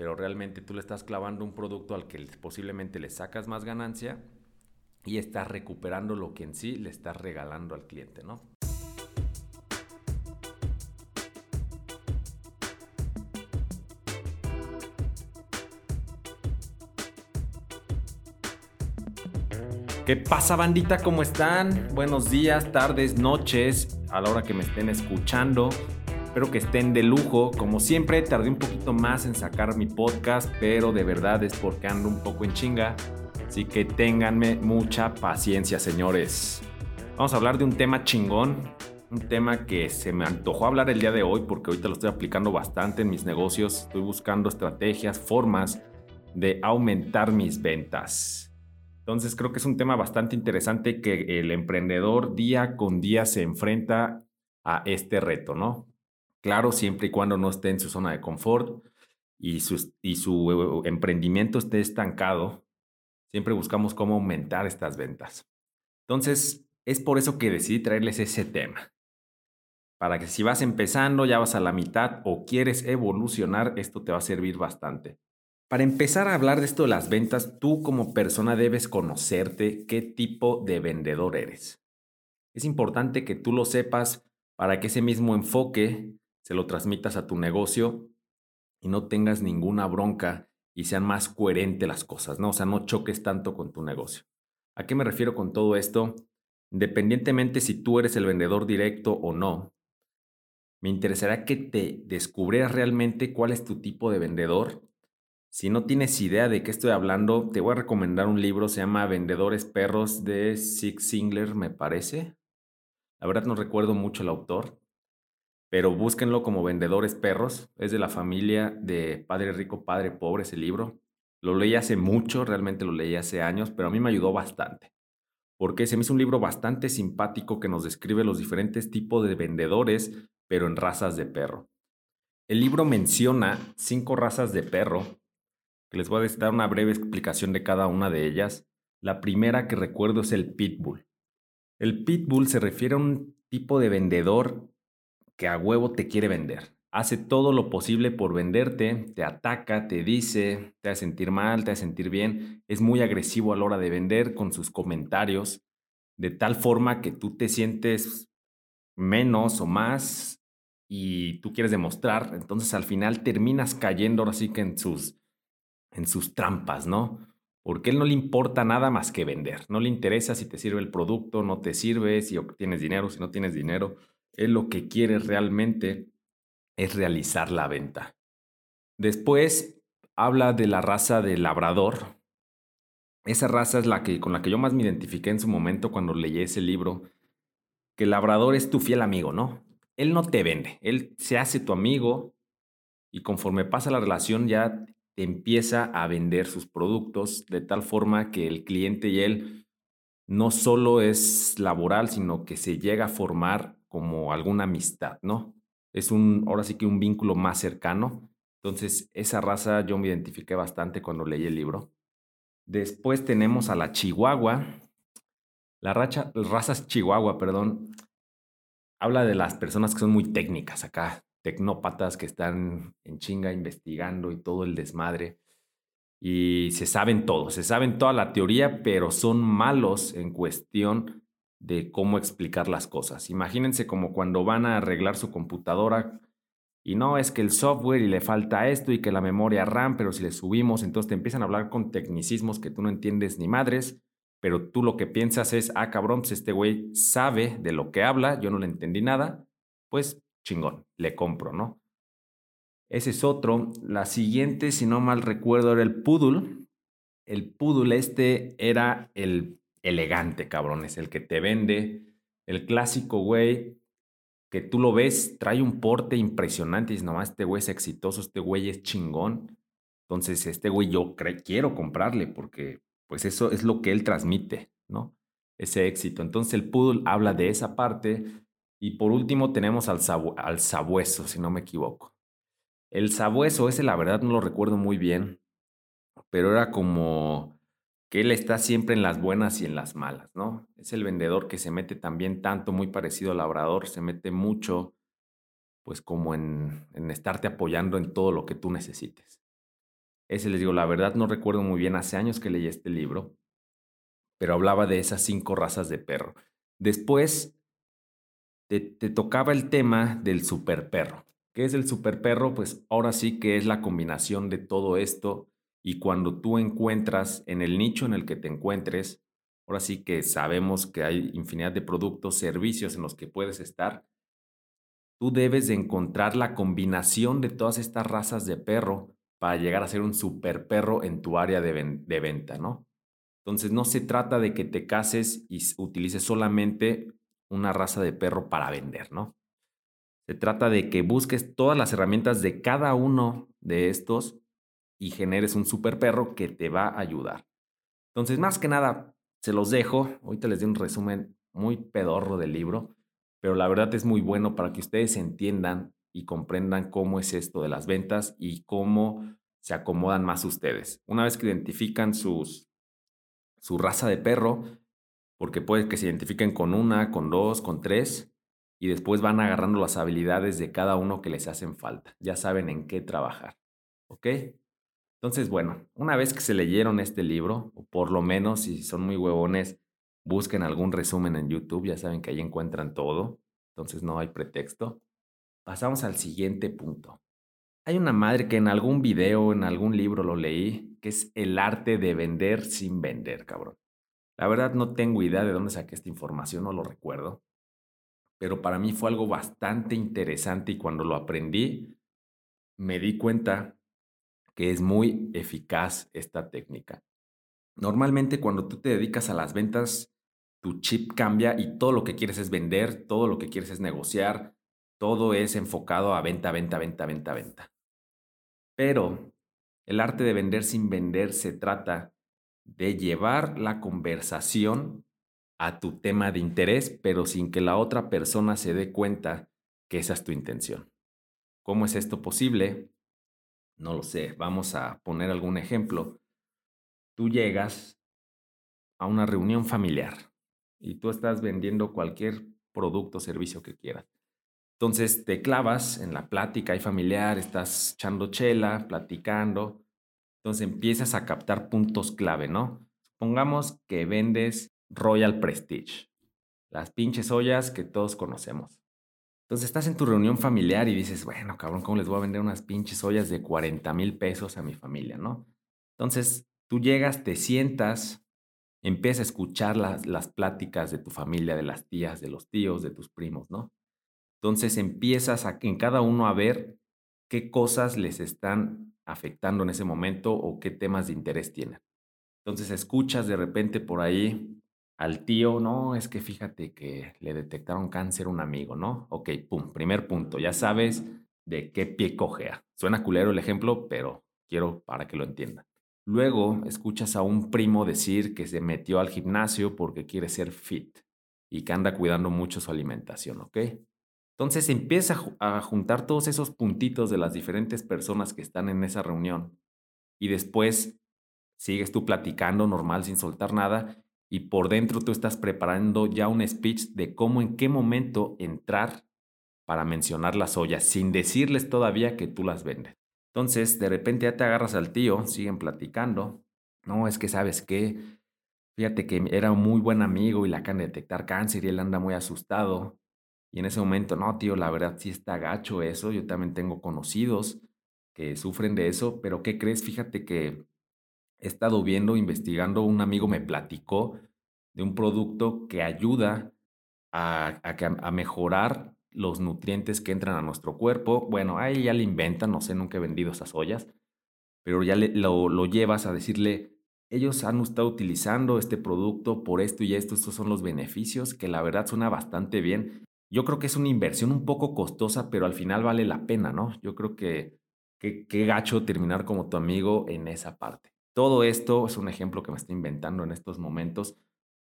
pero realmente tú le estás clavando un producto al que posiblemente le sacas más ganancia y estás recuperando lo que en sí le estás regalando al cliente, ¿no? ¿Qué pasa bandita? ¿Cómo están? Buenos días, tardes, noches, a la hora que me estén escuchando. Espero que estén de lujo. Como siempre, tardé un poquito más en sacar mi podcast, pero de verdad es porque ando un poco en chinga. Así que ténganme mucha paciencia, señores. Vamos a hablar de un tema chingón, un tema que se me antojó hablar el día de hoy porque ahorita lo estoy aplicando bastante en mis negocios. Estoy buscando estrategias, formas de aumentar mis ventas. Entonces creo que es un tema bastante interesante que el emprendedor día con día se enfrenta a este reto, ¿no? Claro, siempre y cuando no esté en su zona de confort y su, y su emprendimiento esté estancado, siempre buscamos cómo aumentar estas ventas. Entonces, es por eso que decidí traerles ese tema. Para que si vas empezando, ya vas a la mitad o quieres evolucionar, esto te va a servir bastante. Para empezar a hablar de esto de las ventas, tú como persona debes conocerte qué tipo de vendedor eres. Es importante que tú lo sepas para que ese mismo enfoque se lo transmitas a tu negocio y no tengas ninguna bronca y sean más coherentes las cosas, ¿no? O sea, no choques tanto con tu negocio. ¿A qué me refiero con todo esto? Independientemente si tú eres el vendedor directo o no, me interesará que te descubrieras realmente cuál es tu tipo de vendedor si no tienes idea de qué estoy hablando, te voy a recomendar un libro, se llama Vendedores Perros de Zig Ziglar, me parece. La verdad no recuerdo mucho el autor, pero búsquenlo como Vendedores Perros. Es de la familia de Padre Rico, Padre Pobre ese libro. Lo leí hace mucho, realmente lo leí hace años, pero a mí me ayudó bastante. Porque se me hizo un libro bastante simpático que nos describe los diferentes tipos de vendedores, pero en razas de perro. El libro menciona cinco razas de perro que les voy a dar una breve explicación de cada una de ellas. La primera que recuerdo es el pitbull. El pitbull se refiere a un tipo de vendedor que a huevo te quiere vender. Hace todo lo posible por venderte, te ataca, te dice, te hace sentir mal, te hace sentir bien. Es muy agresivo a la hora de vender con sus comentarios, de tal forma que tú te sientes menos o más y tú quieres demostrar. Entonces al final terminas cayendo ahora sí que en sus en sus trampas, ¿no? Porque él no le importa nada más que vender. No le interesa si te sirve el producto, no te sirve, si tienes dinero, si no tienes dinero. Él lo que quiere realmente es realizar la venta. Después habla de la raza del labrador. Esa raza es la que con la que yo más me identifiqué en su momento cuando leí ese libro, que el labrador es tu fiel amigo, ¿no? Él no te vende, él se hace tu amigo y conforme pasa la relación ya empieza a vender sus productos de tal forma que el cliente y él no solo es laboral, sino que se llega a formar como alguna amistad, ¿no? Es un, ahora sí que un vínculo más cercano. Entonces, esa raza yo me identifiqué bastante cuando leí el libro. Después tenemos a la Chihuahua. La racha, raza Chihuahua, perdón, habla de las personas que son muy técnicas acá, tecnópatas que están en chinga investigando y todo el desmadre. Y se saben todo, se saben toda la teoría, pero son malos en cuestión de cómo explicar las cosas. Imagínense como cuando van a arreglar su computadora y no es que el software y le falta esto y que la memoria RAM, pero si le subimos, entonces te empiezan a hablar con tecnicismos que tú no entiendes ni madres, pero tú lo que piensas es, ah, cabrón, pues este güey sabe de lo que habla, yo no le entendí nada, pues chingón, le compro, ¿no? Ese es otro. La siguiente, si no mal recuerdo, era el poodle. El poodle este era el elegante, cabrón, es el que te vende, el clásico güey que tú lo ves, trae un porte impresionante y dices, no, este güey es exitoso, este güey es chingón. Entonces, este güey yo quiero comprarle porque pues eso es lo que él transmite, ¿no? Ese éxito. Entonces el poodle habla de esa parte y por último tenemos al, al sabueso, si no me equivoco. El sabueso, ese la verdad no lo recuerdo muy bien, pero era como que él está siempre en las buenas y en las malas, ¿no? Es el vendedor que se mete también tanto, muy parecido al labrador, se mete mucho, pues como en, en estarte apoyando en todo lo que tú necesites. Ese les digo, la verdad no recuerdo muy bien, hace años que leí este libro, pero hablaba de esas cinco razas de perro. Después te, te tocaba el tema del super perro. ¿Qué es el super perro? Pues ahora sí que es la combinación de todo esto y cuando tú encuentras en el nicho en el que te encuentres, ahora sí que sabemos que hay infinidad de productos, servicios en los que puedes estar, tú debes de encontrar la combinación de todas estas razas de perro para llegar a ser un super perro en tu área de, venta, ¿no? Entonces no se trata de que te cases y utilices solamente una raza de perro para vender, ¿no? Se trata de que busques todas las herramientas de cada uno de estos y generes un super perro que te va a ayudar. Entonces, más que nada, se los dejo. Ahorita les doy un resumen muy pedorro del libro, pero la verdad es muy bueno para que ustedes entiendan y comprendan cómo es esto de las ventas y cómo se acomodan más ustedes. Una vez que identifican sus, su raza de perro, porque puede que se identifiquen con una, con dos, con tres, y después van agarrando las habilidades de cada uno que les hacen falta. Ya saben en qué trabajar. ¿Ok? Entonces, bueno, una vez que se leyeron este libro, o por lo menos si son muy huevones, busquen algún resumen en YouTube, ya saben que ahí encuentran todo, entonces no hay pretexto. Pasamos al siguiente punto. Hay una madre que en algún video, en algún libro lo leí, que es el arte de vender sin vender, cabrón. La verdad no tengo idea de dónde saqué esta información, no lo recuerdo. Pero para mí fue algo bastante interesante y cuando lo aprendí, me di cuenta que es muy eficaz esta técnica. Normalmente cuando tú te dedicas a las ventas, tu chip cambia y todo lo que quieres es vender, todo lo que quieres es negociar, todo es enfocado a venta, venta, venta, venta, venta. Pero el arte de vender sin vender se trata de llevar la conversación a tu tema de interés, pero sin que la otra persona se dé cuenta que esa es tu intención. ¿Cómo es esto posible? No lo sé, vamos a poner algún ejemplo. Tú llegas a una reunión familiar y tú estás vendiendo cualquier producto o servicio que quieras. Entonces te clavas en la plática y familiar, estás echando chela, platicando. Entonces empiezas a captar puntos clave, ¿no? Supongamos que vendes Royal Prestige, las pinches ollas que todos conocemos. Entonces estás en tu reunión familiar y dices, bueno, cabrón, ¿cómo les voy a vender unas pinches ollas de 40 mil pesos a mi familia, no? Entonces tú llegas, te sientas, empiezas a escuchar las, las pláticas de tu familia, de las tías, de los tíos, de tus primos, ¿no? Entonces empiezas a, en cada uno a ver qué cosas les están afectando en ese momento o qué temas de interés tienen. Entonces escuchas de repente por ahí al tío, no, es que fíjate que le detectaron cáncer a un amigo, ¿no? Ok, pum, primer punto, ya sabes de qué pie cojea. Suena culero el ejemplo, pero quiero para que lo entiendan. Luego escuchas a un primo decir que se metió al gimnasio porque quiere ser fit y que anda cuidando mucho su alimentación, ¿ok? Entonces empieza a juntar todos esos puntitos de las diferentes personas que están en esa reunión y después sigues tú platicando normal sin soltar nada y por dentro tú estás preparando ya un speech de cómo en qué momento entrar para mencionar las ollas sin decirles todavía que tú las vendes. Entonces, de repente ya te agarras al tío, siguen platicando. No, es que sabes qué, fíjate que era un muy buen amigo y le acaban de detectar cáncer y él anda muy asustado. Y en ese momento, no, tío, la verdad sí está gacho eso. Yo también tengo conocidos que sufren de eso, pero ¿qué crees? Fíjate que he estado viendo, investigando, un amigo me platicó de un producto que ayuda a, a, mejorar los nutrientes que entran a nuestro cuerpo. Bueno, ahí ya le inventan, no sé, nunca he vendido esas ollas, pero ya lo, lo llevas a decirle, ellos han estado utilizando este producto por esto y esto, estos son los beneficios, que la verdad suena bastante bien. Yo creo que es una inversión un poco costosa, pero al final vale la pena, ¿no? Yo creo que qué gacho terminar como tu amigo en esa parte. Todo esto es un ejemplo que me estoy inventando en estos momentos,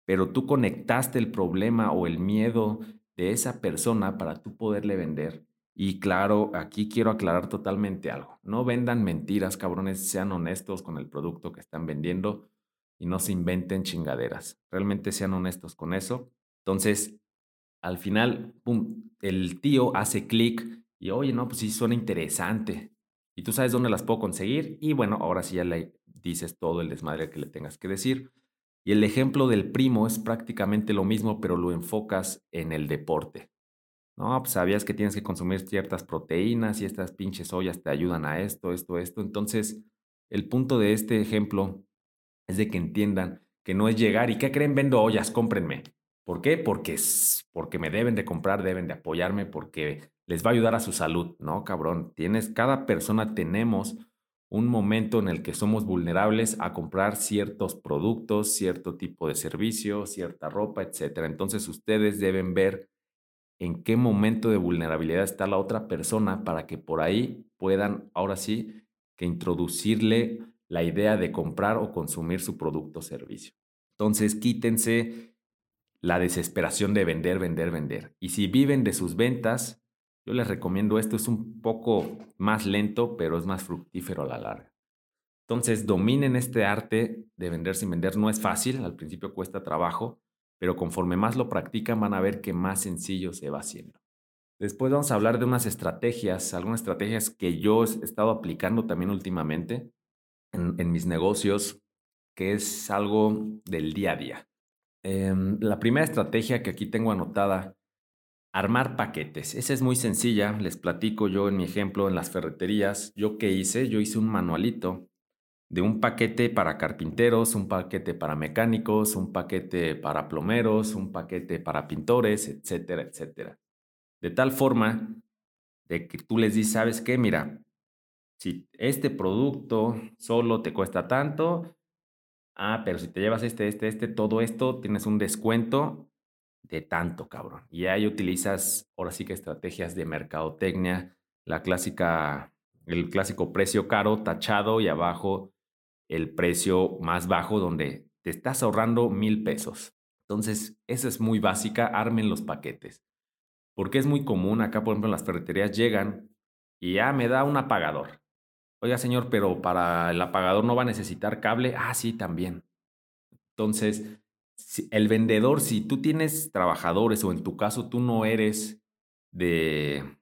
pero tú conectaste el problema o el miedo de esa persona para tú poderle vender. Y claro, aquí quiero aclarar totalmente algo. No vendan mentiras, cabrones, sean honestos con el producto que están vendiendo y no se inventen chingaderas. Realmente sean honestos con eso. Entonces, al final, pum, el tío hace clic y, oye, no, pues sí, suena interesante. y tú sabes dónde las puedo conseguir y bueno, ahora sí ya le dices todo el desmadre que le tengas que decir. Y el ejemplo del primo es prácticamente lo mismo, pero lo enfocas en el deporte. No, pues sabías que tienes que consumir ciertas proteínas y estas pinches ollas te ayudan a esto, esto, esto. Entonces, el punto de este ejemplo es de que entiendan que no es llegar y ¿qué creen? Vendo ollas, cómprenme. ¿Por qué? Porque, porque me deben de comprar, deben de apoyarme, porque les va a ayudar a su salud. No, cabrón, tienes, cada persona tenemos un momento en el que somos vulnerables a comprar ciertos productos, cierto tipo de servicio, cierta ropa, etc. Entonces ustedes deben ver en qué momento de vulnerabilidad está la otra persona para que por ahí puedan, ahora sí, que introducirle la idea de comprar o consumir su producto o servicio. Entonces quítense la desesperación de vender, vender, vender. Y si viven de sus ventas, yo les recomiendo esto, es un poco más lento, pero es más fructífero a la larga. Entonces, dominen este arte de vender sin vender. No es fácil, al principio cuesta trabajo, pero conforme más lo practican van a ver que más sencillo se va haciendo. Después vamos a hablar de unas estrategias, algunas estrategias que yo he estado aplicando también últimamente en, mis negocios, que es algo del día a día. Em, la primera estrategia que aquí tengo anotada, armar paquetes. Esa es muy sencilla, les platico yo en mi ejemplo en las ferreterías. ¿Yo qué hice? Yo hice un manualito de un paquete para carpinteros, un paquete para mecánicos, un paquete para plomeros, un paquete para pintores, etcétera, etcétera. De tal forma de que tú les dices, ¿sabes qué? Mira, si este producto solo te cuesta tanto, Ah, pero si te llevas este, este, este, todo esto, tienes un descuento de tanto, cabrón. Y ahí utilizas, ahora sí que estrategias de mercadotecnia, la clásica, el clásico precio caro tachado y abajo el precio más bajo donde te estás ahorrando mil pesos. Entonces, esa es muy básica, armen los paquetes. Porque es muy común, acá por ejemplo en las ferreterías llegan y ya me da un apagador. Oiga, señor, pero para el apagador no va a necesitar cable. Ah, sí, también. Entonces, el vendedor, si tú tienes trabajadores o en tu caso tú no eres de,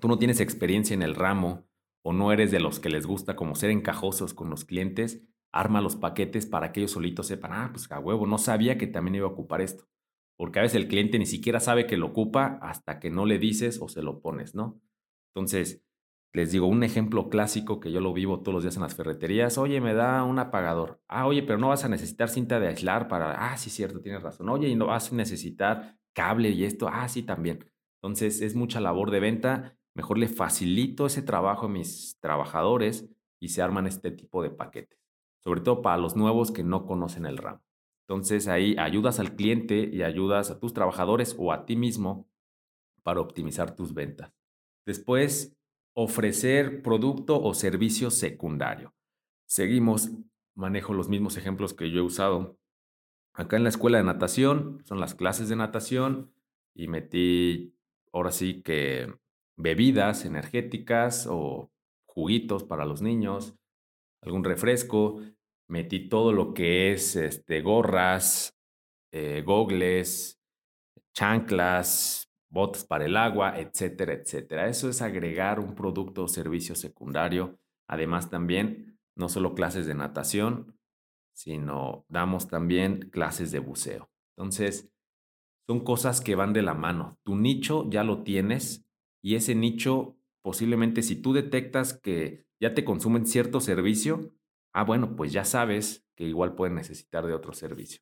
tú no tienes experiencia en el ramo o no eres de los que les gusta como ser encajosos con los clientes, arma los paquetes para que ellos solitos sepan, ah, pues a huevo, no sabía que también iba a ocupar esto. Porque a veces el cliente ni siquiera sabe que lo ocupa hasta que no le dices o se lo pones, ¿no? Entonces, les digo, un ejemplo clásico que yo lo vivo todos los días en las ferreterías. Oye, me da un apagador. Ah, oye, pero no vas a necesitar cinta de aislar para. Ah, sí, cierto, tienes razón. Oye, y no vas a necesitar cable y esto. Ah, sí, también. Entonces, es mucha labor de venta. Mejor le facilito ese trabajo a mis trabajadores y se arman este tipo de paquetes. Sobre todo para los nuevos que no conocen el ramo. Entonces, ahí ayudas al cliente y ayudas a tus trabajadores o a ti mismo para optimizar tus ventas. Después, ofrecer producto o servicio secundario. Seguimos, manejo los mismos ejemplos que yo he usado. Acá en la escuela de natación, son las clases de natación y metí ahora sí que bebidas energéticas o juguitos para los niños, algún refresco, metí todo lo que es este, gorras, eh, gogles, chanclas, botes para el agua, etcétera, etcétera. Eso es agregar un producto o servicio secundario. Además también, no solo clases de natación, sino damos también clases de buceo. Entonces, son cosas que van de la mano. Tu nicho ya lo tienes y ese nicho posiblemente si tú detectas que ya te consumen cierto servicio, ah, bueno, pues ya sabes que igual pueden necesitar de otro servicio.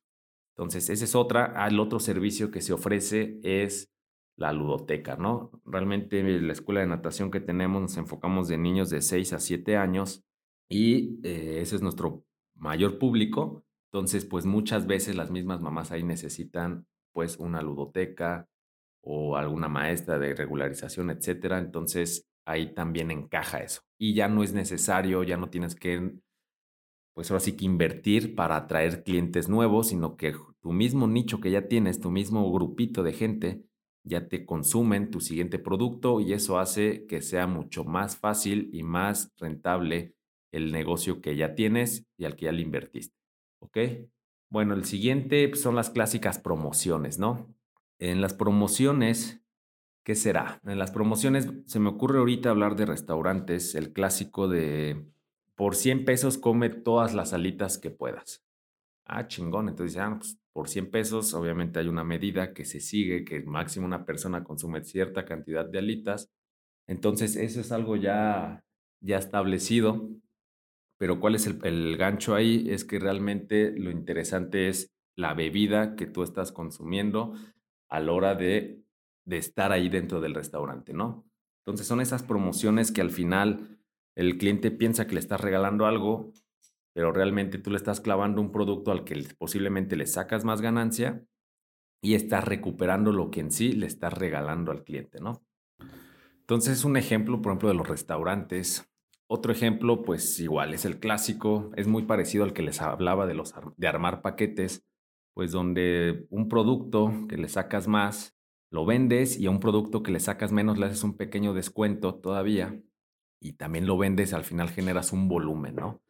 Entonces, ese es otra. Ah, el otro servicio que se ofrece es la ludoteca, ¿no? Realmente la escuela de natación que tenemos nos enfocamos de niños de 6 a 7 años y eh, ese es nuestro mayor público. Entonces, pues muchas veces las mismas mamás ahí necesitan pues una ludoteca o alguna maestra de regularización, etcétera. Entonces, ahí también encaja eso. Y ya no es necesario, ya no tienes que pues ahora sí que invertir para atraer clientes nuevos, sino que tu mismo nicho que ya tienes, tu mismo grupito de gente, ya te consumen tu siguiente producto y eso hace que sea mucho más fácil y más rentable el negocio que ya tienes y al que ya le invertiste. ¿Ok? Bueno, el siguiente pues, son las clásicas promociones, ¿no? En las promociones, ¿Qué será? En las promociones se me ocurre ahorita hablar de restaurantes, el clásico de por 100 pesos come todas las alitas que puedas. Ah, chingón. Entonces, ah, pues, por 100 pesos, obviamente hay una medida que se sigue, que máximo una persona consume cierta cantidad de alitas. Entonces, eso es algo ya, ya establecido. Pero ¿cuál es el, el gancho ahí? Es que realmente lo interesante es la bebida que tú estás consumiendo a la hora de de estar ahí dentro del restaurante, ¿no? Entonces son esas promociones que al final el cliente piensa que le estás regalando algo, pero realmente tú le estás clavando un producto al que posiblemente le sacas más ganancia y estás recuperando lo que en sí le estás regalando al cliente, ¿no? Entonces, un ejemplo, por ejemplo, de los restaurantes. Otro ejemplo, pues igual, es el clásico, es muy parecido al que les hablaba de, los, de armar paquetes, pues donde un producto que le sacas más lo vendes y a un producto que le sacas menos le haces un pequeño descuento todavía y también lo vendes, al final generas un volumen, ¿no?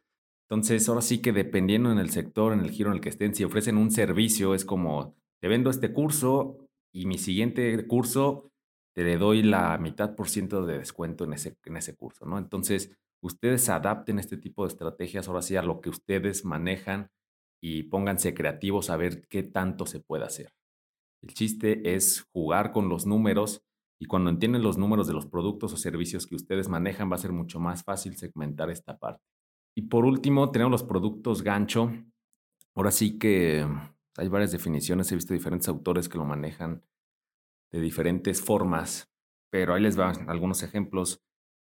Entonces, ahora sí que dependiendo en el sector, en el giro en el que estén, si ofrecen un servicio, es como, te vendo este curso y mi siguiente curso te le doy la mitad por ciento de descuento en ese, en ese curso, ¿no? Entonces, ustedes adapten este tipo de estrategias ahora sí a lo que ustedes manejan y pónganse creativos a ver qué tanto se puede hacer. El chiste es jugar con los números y cuando entienden los números de los productos o servicios que ustedes manejan va a ser mucho más fácil segmentar esta parte. Y por último, tenemos los productos gancho. Ahora sí que hay varias definiciones, he visto diferentes autores que lo manejan de diferentes formas, pero ahí les van algunos ejemplos.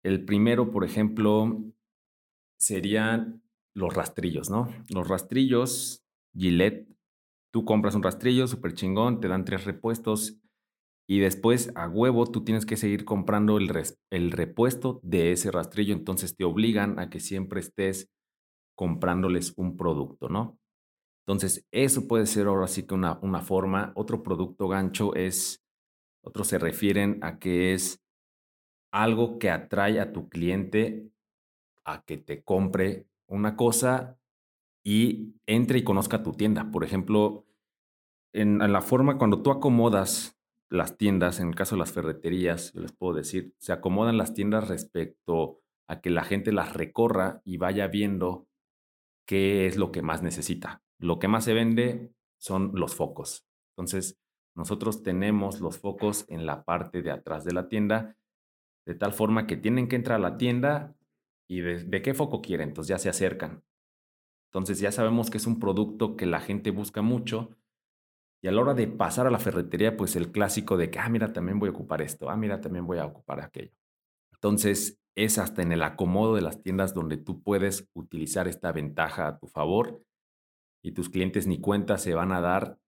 El primero, por ejemplo, serían los rastrillos, ¿no? Los rastrillos Gillette Tú compras un rastrillo súper chingón, te dan tres repuestos y después a huevo tú tienes que seguir comprando el, el repuesto de ese rastrillo. Entonces te obligan a que siempre estés comprándoles un producto, ¿no? Entonces eso puede ser ahora sí que una, una forma. Otro producto gancho es, otros se refieren a que es algo que atrae a tu cliente a que te compre una cosa y entre y conozca tu tienda. Por ejemplo, en, la forma cuando tú acomodas las tiendas, en el caso de las ferreterías, yo les puedo decir, se acomodan las tiendas respecto a que la gente las recorra y vaya viendo qué es lo que más necesita. Lo que más se vende son los focos. Entonces, nosotros tenemos los focos en la parte de atrás de la tienda, de tal forma que tienen que entrar a la tienda y de, de qué foco quieren, entonces ya se acercan. Entonces ya sabemos que es un producto que la gente busca mucho. Y a la hora de pasar a la ferretería, pues el clásico de que, ah, mira, también voy a ocupar esto, ah, mira, también voy a ocupar aquello. Entonces es hasta en el acomodo de las tiendas donde tú puedes utilizar esta ventaja a tu favor y tus clientes ni cuenta se van a dar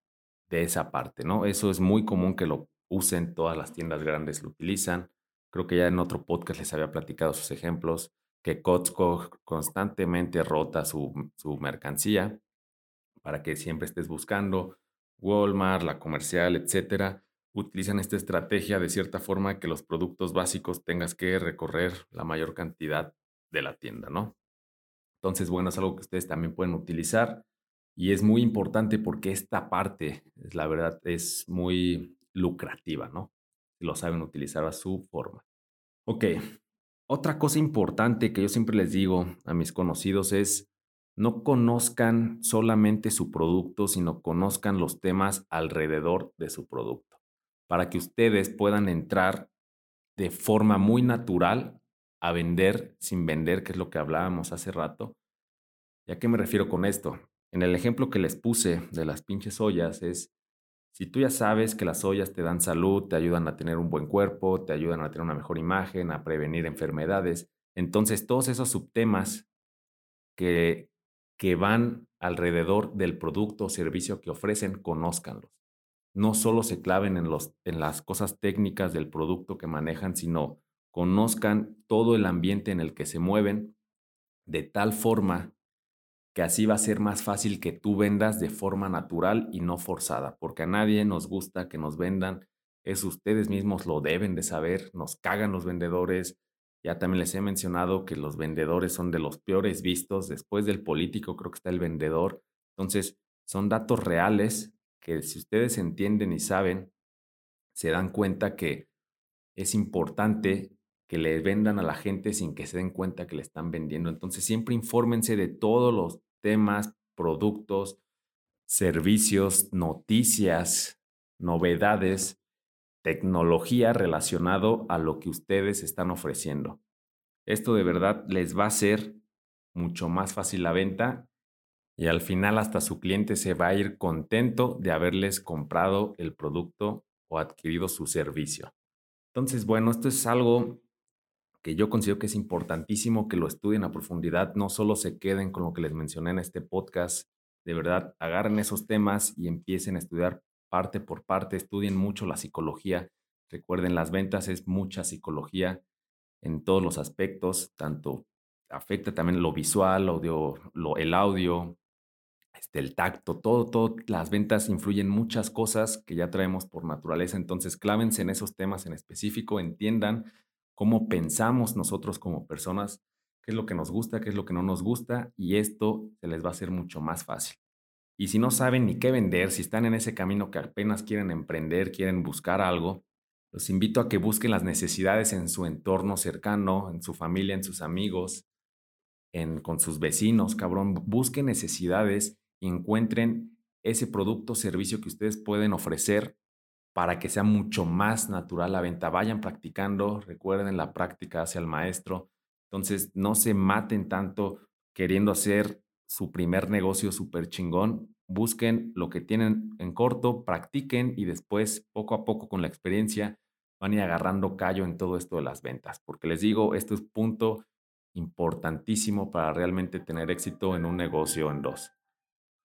de esa parte, ¿no? Eso es muy común que lo usen, todas las tiendas grandes lo utilizan. Creo que ya en otro podcast les había platicado sus ejemplos que Costco constantemente rota su, mercancía para que siempre estés buscando. Walmart, la comercial, etcétera, utilizan esta estrategia de cierta forma que los productos básicos tengas que recorrer la mayor cantidad de la tienda, ¿no? Entonces, bueno, es algo que ustedes también pueden utilizar y es muy importante porque esta parte, la verdad, es muy lucrativa, ¿no? Lo saben utilizar a su forma. Ok, otra cosa importante que yo siempre les digo a mis conocidos es no conozcan solamente su producto, sino conozcan los temas alrededor de su producto, para que ustedes puedan entrar de forma muy natural a vender sin vender, que es lo que hablábamos hace rato. ¿Y a qué me refiero con esto? En el ejemplo que les puse de las pinches ollas es, si tú ya sabes que las ollas te dan salud, te ayudan a tener un buen cuerpo, te ayudan a tener una mejor imagen, a prevenir enfermedades, entonces todos esos subtemas que, que van alrededor del producto o servicio que ofrecen, conózcanlos. No solo se claven en, los, en las cosas técnicas del producto que manejan, sino conozcan todo el ambiente en el que se mueven de tal forma que así va a ser más fácil que tú vendas de forma natural y no forzada, porque a nadie nos gusta que nos vendan, es ustedes mismos lo deben de saber, nos cagan los vendedores, ya también les he mencionado que los vendedores son de los peores vistos, después del político creo que está el vendedor, entonces son datos reales que si ustedes entienden y saben, se dan cuenta que es importante que le vendan a la gente sin que se den cuenta que le están vendiendo. Entonces siempre infórmense de todos los temas, productos, servicios, noticias, novedades, tecnología relacionado a lo que ustedes están ofreciendo. Esto de verdad les va a hacer mucho más fácil la venta y al final hasta su cliente se va a ir contento de haberles comprado el producto o adquirido su servicio. Entonces, bueno, esto es algo que yo considero que es importantísimo que lo estudien a profundidad, no solo se queden con lo que les mencioné en este podcast, de verdad agarren esos temas y empiecen a estudiar parte por parte, estudien mucho la psicología. Recuerden, las ventas es mucha psicología en todos los aspectos, tanto afecta también lo visual, audio, el audio, este, el tacto, todo, todo, las ventas influyen muchas cosas que ya traemos por naturaleza, entonces clávense en esos temas en específico, entiendan cómo pensamos nosotros como personas, qué es lo que nos gusta, qué es lo que no nos gusta, y esto se les va a hacer mucho más fácil. Y si no saben ni qué vender, si están en ese camino que apenas quieren emprender, quieren buscar algo, los invito a que busquen las necesidades en su entorno cercano, en su familia, en sus amigos, en, con sus vecinos, cabrón. Busquen necesidades y encuentren ese producto o servicio que ustedes pueden ofrecer para que sea mucho más natural la venta. Vayan practicando, recuerden la práctica hacia el maestro. Entonces, no se maten tanto queriendo hacer su primer negocio súper chingón. Busquen lo que tienen en corto, practiquen y después, poco a poco, con la experiencia, van a ir agarrando callo en todo esto de las ventas. Porque les digo, esto es punto importantísimo para realmente tener éxito en un negocio en dos.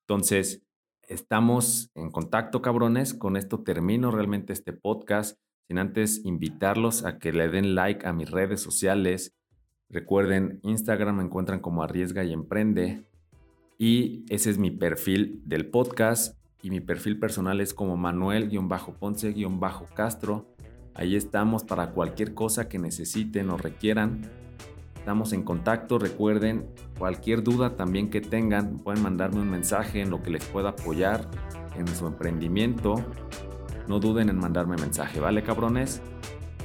Entonces, estamos en contacto, cabrones. Con esto termino realmente este podcast. Sin antes invitarlos a que le den like a mis redes sociales. Recuerden, Instagram me encuentran como Arriesga y Emprende. Y ese es mi perfil del podcast. Y mi perfil personal es como Manuel-Ponce-Castro. Ahí estamos para cualquier cosa que necesiten o requieran. Estamos en contacto, recuerden, cualquier duda también que tengan, pueden mandarme un mensaje en lo que les pueda apoyar en su emprendimiento. No duden en mandarme mensaje, ¿vale, cabrones?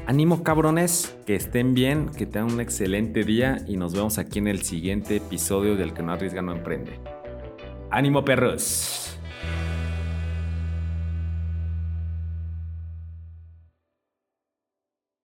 Ánimo, cabrones, que estén bien, que tengan un excelente día y nos vemos aquí en el siguiente episodio del que no arriesga no emprende. Ánimo, perros.